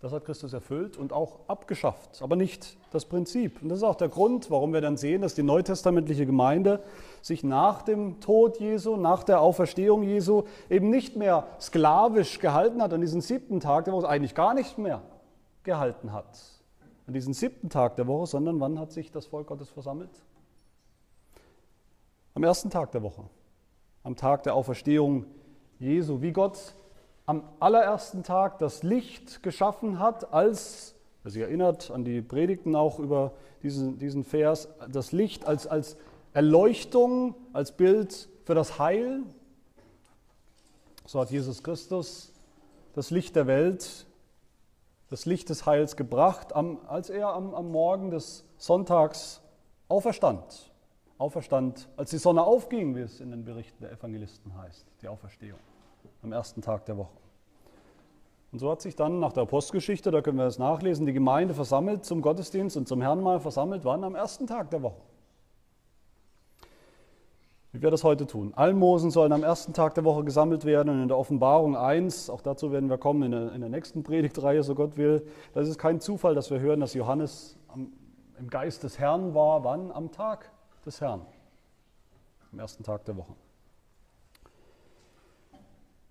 Das hat Christus erfüllt und auch abgeschafft, aber nicht das Prinzip. Und das ist auch der Grund, warum wir dann sehen, dass die neutestamentliche Gemeinde sich nach dem Tod Jesu, nach der Auferstehung Jesu eben nicht mehr sklavisch gehalten hat an diesen siebten Tag der Woche, eigentlich gar nicht mehr gehalten hat an diesen siebten Tag der Woche, sondern wann hat sich das Volk Gottes versammelt? Am ersten Tag der Woche, am Tag der Auferstehung Jesu, wie Gott am allerersten Tag das Licht geschaffen hat, als, wer sich erinnert an die Predigten auch über diesen, diesen Vers, das Licht als, als Erleuchtung, als Bild für das Heil. So hat Jesus Christus das Licht der Welt, das Licht des Heils gebracht, als er am, am Morgen des Sonntags auferstand auferstand, als die Sonne aufging, wie es in den Berichten der Evangelisten heißt, die Auferstehung am ersten Tag der Woche. Und so hat sich dann nach der Apostelgeschichte, da können wir es nachlesen, die Gemeinde versammelt zum Gottesdienst und zum Herrnmal versammelt, wann? Am ersten Tag der Woche. Wie wir das heute tun. Almosen sollen am ersten Tag der Woche gesammelt werden und in der Offenbarung 1, auch dazu werden wir kommen in der, in der nächsten Predigtreihe, so Gott will. Das ist kein Zufall, dass wir hören, dass Johannes am, im Geist des Herrn war, wann? Am Tag des Herrn, am ersten Tag der Woche.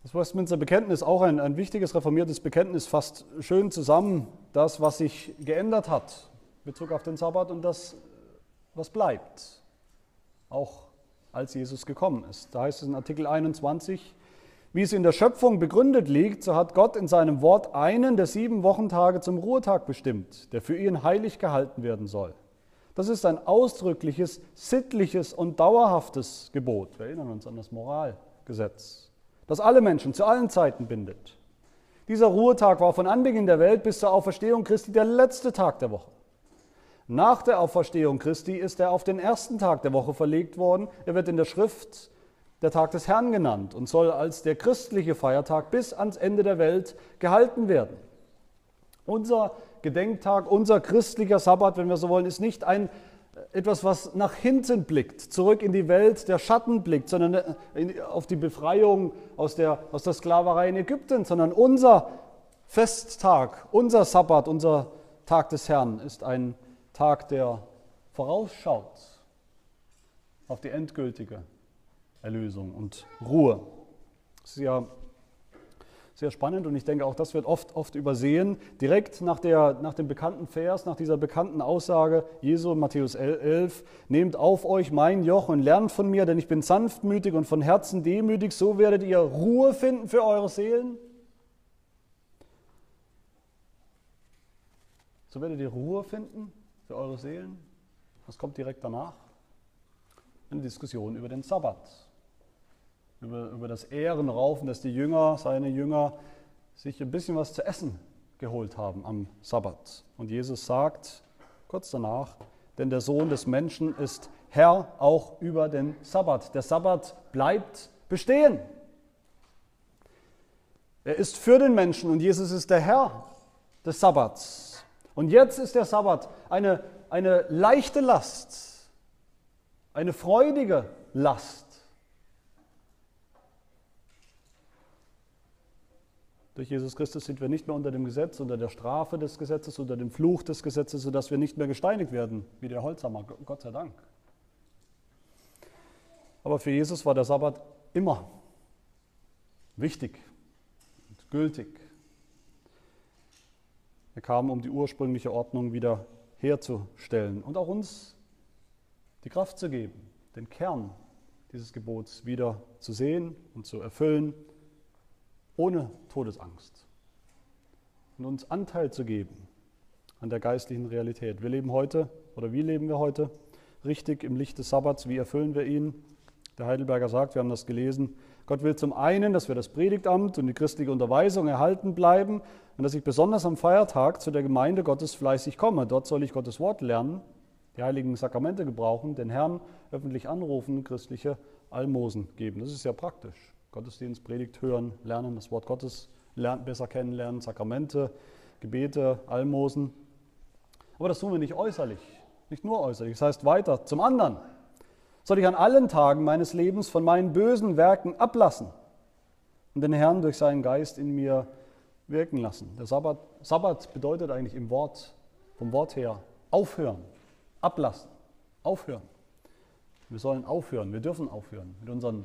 Das Westminster Bekenntnis, auch ein, ein wichtiges reformiertes Bekenntnis, fasst schön zusammen das, was sich geändert hat in Bezug auf den Sabbat und das, was bleibt, auch als Jesus gekommen ist. Da heißt es in Artikel 21, wie es in der Schöpfung begründet liegt, so hat Gott in seinem Wort einen der sieben Wochentage zum Ruhetag bestimmt, der für ihn heilig gehalten werden soll. Das ist ein ausdrückliches, sittliches und dauerhaftes Gebot. Wir erinnern uns an das Moralgesetz, das alle Menschen zu allen Zeiten bindet. Dieser Ruhetag war von Anbeginn der Welt bis zur Auferstehung Christi der letzte Tag der Woche. Nach der Auferstehung Christi ist er auf den ersten Tag der Woche verlegt worden. Er wird in der Schrift der Tag des Herrn genannt und soll als der christliche Feiertag bis ans Ende der Welt gehalten werden. Unser Gedenktag, unser christlicher Sabbat, wenn wir so wollen, ist nicht ein etwas, was nach hinten blickt, zurück in die Welt der Schatten blickt, sondern äh, auf die Befreiung aus der, aus der Sklaverei in Ägypten, sondern unser Festtag, unser Sabbat, unser Tag des Herrn ist ein Tag, der vorausschaut auf die endgültige Erlösung und Ruhe. Es ist ja sehr spannend und ich denke, auch das wird oft, oft übersehen. Direkt nach, der, nach dem bekannten Vers, nach dieser bekannten Aussage Jesu, Matthäus 11, nehmt auf euch mein Joch und lernt von mir, denn ich bin sanftmütig und von Herzen demütig, so werdet ihr Ruhe finden für eure Seelen. So werdet ihr Ruhe finden für eure Seelen. Was kommt direkt danach? Eine Diskussion über den Sabbat über, über das Ehrenraufen, dass die Jünger, seine Jünger, sich ein bisschen was zu essen geholt haben am Sabbat. Und Jesus sagt kurz danach, denn der Sohn des Menschen ist Herr auch über den Sabbat. Der Sabbat bleibt bestehen. Er ist für den Menschen und Jesus ist der Herr des Sabbats. Und jetzt ist der Sabbat eine, eine leichte Last, eine freudige Last. Durch Jesus Christus sind wir nicht mehr unter dem Gesetz, unter der Strafe des Gesetzes, unter dem Fluch des Gesetzes, sodass wir nicht mehr gesteinigt werden, wie der Holzhammer, Gott sei Dank. Aber für Jesus war der Sabbat immer wichtig und gültig. Er kam, um die ursprüngliche Ordnung wieder herzustellen und auch uns die Kraft zu geben, den Kern dieses Gebots wieder zu sehen und zu erfüllen ohne Todesangst und uns Anteil zu geben an der geistlichen Realität. Wir leben heute, oder wie leben wir heute, richtig im Licht des Sabbats, wie erfüllen wir ihn? Der Heidelberger sagt, wir haben das gelesen, Gott will zum einen, dass wir das Predigtamt und die christliche Unterweisung erhalten bleiben und dass ich besonders am Feiertag zu der Gemeinde Gottes fleißig komme. Dort soll ich Gottes Wort lernen die heiligen Sakramente gebrauchen, den Herrn öffentlich anrufen, christliche Almosen geben. Das ist ja praktisch. Gottesdienst, Predigt hören, lernen, das Wort Gottes lernen, besser kennenlernen, Sakramente, Gebete, Almosen. Aber das tun wir nicht äußerlich, nicht nur äußerlich. Das heißt weiter, zum anderen soll ich an allen Tagen meines Lebens von meinen bösen Werken ablassen und den Herrn durch seinen Geist in mir wirken lassen. Der Sabbat, Sabbat bedeutet eigentlich im Wort, vom Wort her, aufhören, ablassen, aufhören. Wir sollen aufhören, wir dürfen aufhören mit unseren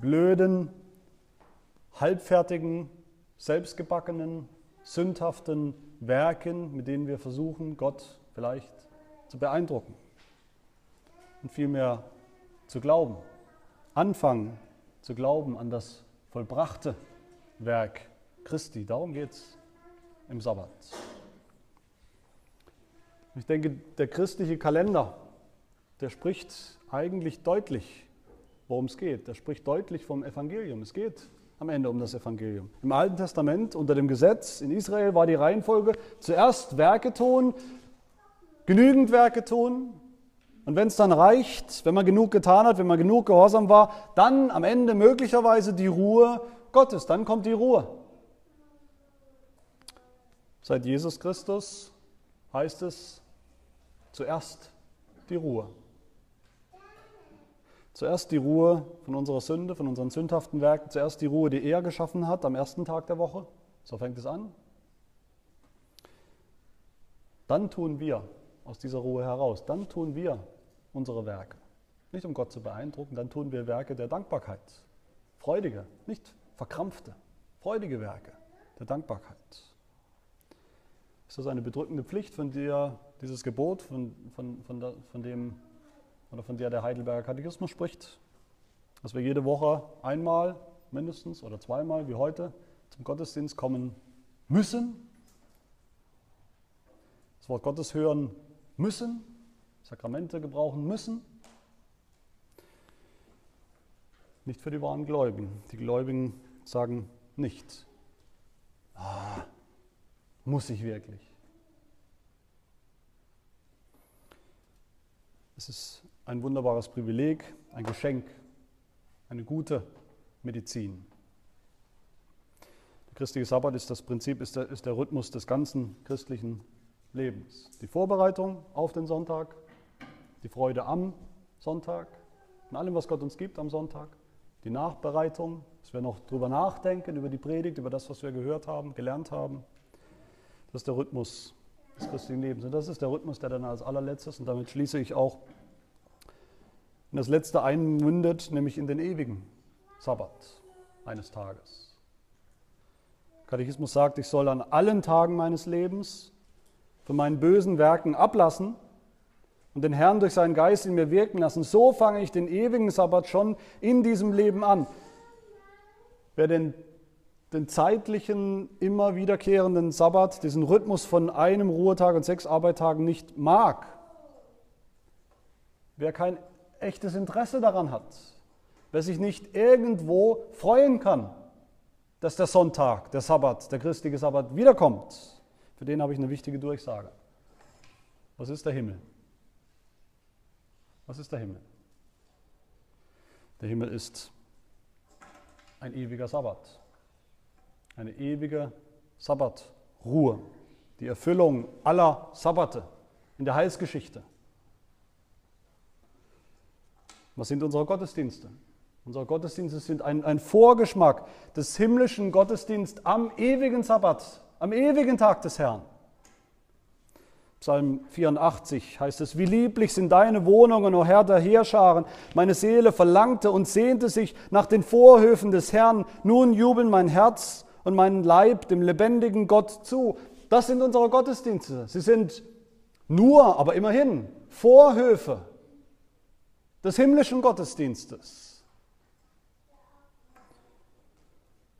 blöden, halbfertigen, selbstgebackenen, sündhaften Werken, mit denen wir versuchen, Gott vielleicht zu beeindrucken und vielmehr zu glauben. Anfangen zu glauben an das vollbrachte Werk Christi. Darum geht es im Sabbat. Ich denke, der christliche Kalender, der spricht eigentlich deutlich, worum es geht. Der spricht deutlich vom Evangelium. Es geht am Ende um das Evangelium. Im Alten Testament unter dem Gesetz in Israel war die Reihenfolge zuerst Werke tun, genügend Werke tun. Und wenn es dann reicht, wenn man genug getan hat, wenn man genug gehorsam war, dann am Ende möglicherweise die Ruhe Gottes. Dann kommt die Ruhe. Seit Jesus Christus heißt es zuerst die Ruhe. Zuerst die Ruhe von unserer Sünde, von unseren sündhaften Werken, zuerst die Ruhe, die er geschaffen hat am ersten Tag der Woche. So fängt es an. Dann tun wir aus dieser Ruhe heraus, dann tun wir unsere Werke. Nicht um Gott zu beeindrucken, dann tun wir Werke der Dankbarkeit. Freudige, nicht verkrampfte, freudige Werke der Dankbarkeit. Ist das eine bedrückende Pflicht, von der dieses Gebot, von, von, von, von dem oder von der der Heidelberger Katechismus spricht, dass wir jede Woche einmal mindestens oder zweimal wie heute zum Gottesdienst kommen müssen, das Wort Gottes hören müssen, Sakramente gebrauchen müssen. Nicht für die wahren Gläubigen. Die Gläubigen sagen nicht, ah, muss ich wirklich. Es ist ein wunderbares Privileg, ein Geschenk, eine gute Medizin. Der christliche Sabbat ist das Prinzip, ist der, ist der Rhythmus des ganzen christlichen Lebens. Die Vorbereitung auf den Sonntag, die Freude am Sonntag, in allem, was Gott uns gibt am Sonntag, die Nachbereitung, dass wir noch drüber nachdenken, über die Predigt, über das, was wir gehört haben, gelernt haben. Das ist der Rhythmus des christlichen Lebens. Und das ist der Rhythmus, der dann als allerletztes, und damit schließe ich auch in das letzte einmündet, nämlich in den ewigen Sabbat eines Tages. Katechismus sagt, ich soll an allen Tagen meines Lebens von meinen bösen Werken ablassen und den Herrn durch seinen Geist in mir wirken lassen. So fange ich den ewigen Sabbat schon in diesem Leben an. Wer den, den zeitlichen, immer wiederkehrenden Sabbat, diesen Rhythmus von einem Ruhetag und sechs Arbeittagen nicht mag, wer kein echtes Interesse daran hat, wer sich nicht irgendwo freuen kann, dass der Sonntag, der Sabbat, der christliche Sabbat wiederkommt, für den habe ich eine wichtige Durchsage. Was ist der Himmel? Was ist der Himmel? Der Himmel ist ein ewiger Sabbat, eine ewige Sabbatruhe, die Erfüllung aller Sabbate in der Heilsgeschichte. Was sind unsere Gottesdienste? Unsere Gottesdienste sind ein, ein Vorgeschmack des himmlischen Gottesdienstes am ewigen Sabbat, am ewigen Tag des Herrn. Psalm 84 heißt es, wie lieblich sind deine Wohnungen, o Herr der Heerscharen. Meine Seele verlangte und sehnte sich nach den Vorhöfen des Herrn. Nun jubeln mein Herz und mein Leib dem lebendigen Gott zu. Das sind unsere Gottesdienste. Sie sind nur, aber immerhin Vorhöfe des himmlischen Gottesdienstes.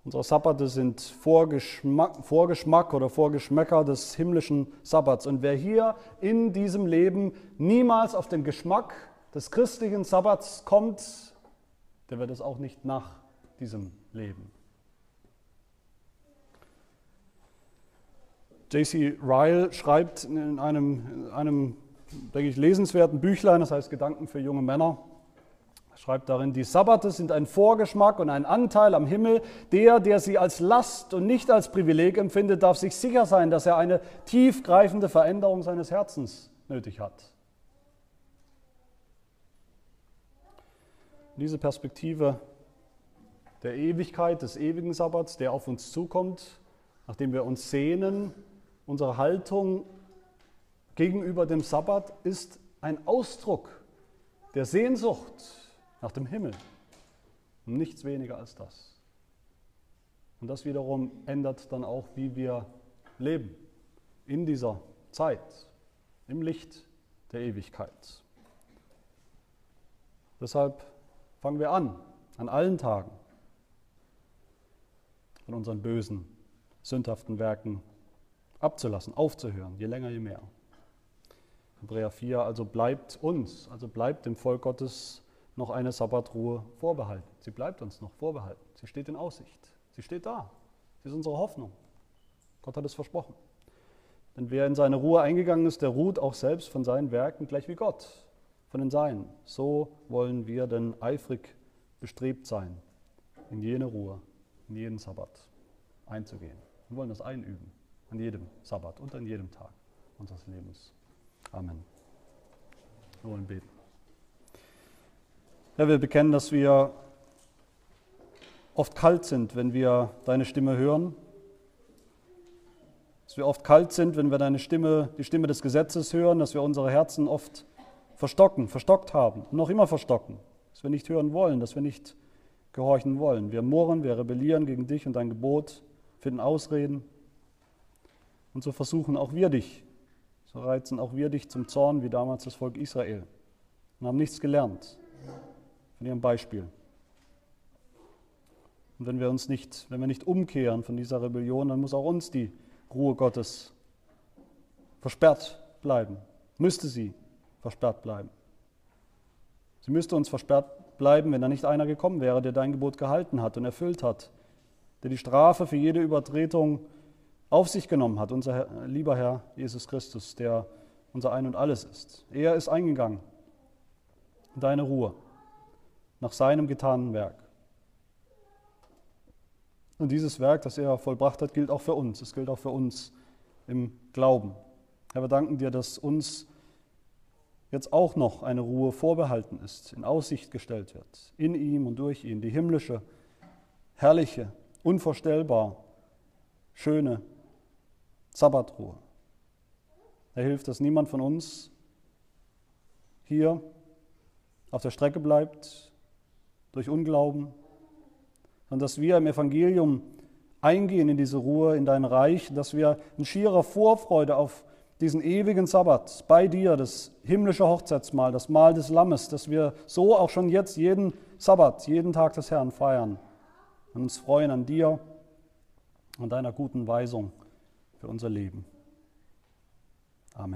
Unsere Sabbate sind Vorgeschmack, Vorgeschmack oder Vorgeschmäcker des himmlischen Sabbats. Und wer hier in diesem Leben niemals auf den Geschmack des christlichen Sabbats kommt, der wird es auch nicht nach diesem Leben. J.C. Ryle schreibt in einem, in einem denke ich, lesenswerten Büchlein, das heißt Gedanken für junge Männer. Er schreibt darin, die Sabbate sind ein Vorgeschmack und ein Anteil am Himmel. Der, der sie als Last und nicht als Privileg empfindet, darf sich sicher sein, dass er eine tiefgreifende Veränderung seines Herzens nötig hat. Diese Perspektive der Ewigkeit, des ewigen Sabbats, der auf uns zukommt, nachdem wir uns sehnen, unsere Haltung gegenüber dem Sabbat ist ein Ausdruck der Sehnsucht nach dem Himmel. Und nichts weniger als das. Und das wiederum ändert dann auch, wie wir leben in dieser Zeit, im Licht der Ewigkeit. Deshalb fangen wir an, an allen Tagen, von unseren bösen, sündhaften Werken abzulassen, aufzuhören, je länger, je mehr. Hebräer 4, also bleibt uns, also bleibt dem Volk Gottes noch eine Sabbatruhe vorbehalten. Sie bleibt uns noch vorbehalten. Sie steht in Aussicht. Sie steht da. Sie ist unsere Hoffnung. Gott hat es versprochen. Denn wer in seine Ruhe eingegangen ist, der ruht auch selbst von seinen Werken gleich wie Gott, von den Seinen. So wollen wir denn eifrig bestrebt sein, in jene Ruhe, in jeden Sabbat einzugehen. Wir wollen das einüben, an jedem Sabbat und an jedem Tag unseres Lebens. Amen. Wir wollen beten. Herr, wir bekennen, dass wir oft kalt sind, wenn wir deine Stimme hören. Dass wir oft kalt sind, wenn wir deine Stimme, die Stimme des Gesetzes hören, dass wir unsere Herzen oft verstocken, verstockt haben und noch immer verstocken. Dass wir nicht hören wollen, dass wir nicht gehorchen wollen. Wir murren, wir rebellieren gegen dich und dein Gebot, finden Ausreden. Und so versuchen auch wir dich so reizen auch wir dich zum Zorn wie damals das Volk Israel und haben nichts gelernt von ihrem Beispiel. Und wenn wir uns nicht, wenn wir nicht umkehren von dieser Rebellion, dann muss auch uns die Ruhe Gottes versperrt bleiben. Müsste sie versperrt bleiben. Sie müsste uns versperrt bleiben, wenn da nicht einer gekommen wäre, der dein Gebot gehalten hat und erfüllt hat, der die Strafe für jede Übertretung auf sich genommen hat, unser lieber Herr Jesus Christus, der unser Ein und alles ist. Er ist eingegangen in deine Ruhe nach seinem getanen Werk. Und dieses Werk, das er vollbracht hat, gilt auch für uns. Es gilt auch für uns im Glauben. Herr, wir danken dir, dass uns jetzt auch noch eine Ruhe vorbehalten ist, in Aussicht gestellt wird, in ihm und durch ihn, die himmlische, herrliche, unvorstellbar schöne Sabbatruhe. Er hilft, dass niemand von uns hier auf der Strecke bleibt durch Unglauben, sondern dass wir im Evangelium eingehen in diese Ruhe, in dein Reich, dass wir in schierer Vorfreude auf diesen ewigen Sabbat bei dir, das himmlische Hochzeitsmahl, das Mahl des Lammes, dass wir so auch schon jetzt jeden Sabbat, jeden Tag des Herrn feiern und uns freuen an dir und deiner guten Weisung für unser Leben. Amen.